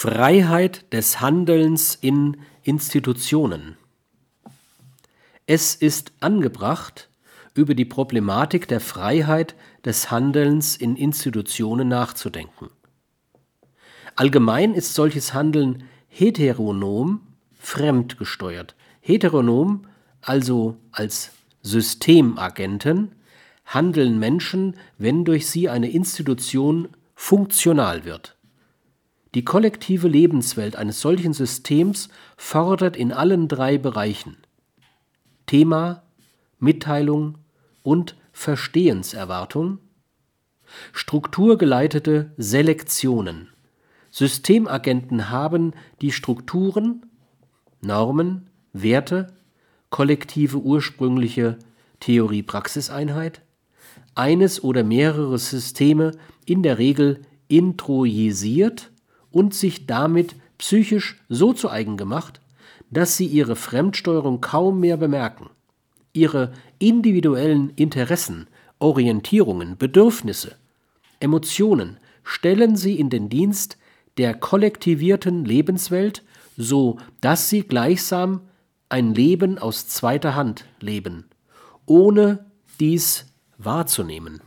Freiheit des Handelns in Institutionen. Es ist angebracht, über die Problematik der Freiheit des Handelns in Institutionen nachzudenken. Allgemein ist solches Handeln heteronom, fremdgesteuert. Heteronom, also als Systemagenten, handeln Menschen, wenn durch sie eine Institution funktional wird. Die kollektive Lebenswelt eines solchen Systems fordert in allen drei Bereichen Thema, Mitteilung und Verstehenserwartung strukturgeleitete Selektionen. Systemagenten haben die Strukturen, Normen, Werte, kollektive ursprüngliche Theorie-Praxiseinheit, eines oder mehrere Systeme in der Regel introjisiert und sich damit psychisch so zu eigen gemacht, dass sie ihre Fremdsteuerung kaum mehr bemerken. Ihre individuellen Interessen, Orientierungen, Bedürfnisse, Emotionen stellen sie in den Dienst der kollektivierten Lebenswelt, so dass sie gleichsam ein Leben aus zweiter Hand leben, ohne dies wahrzunehmen.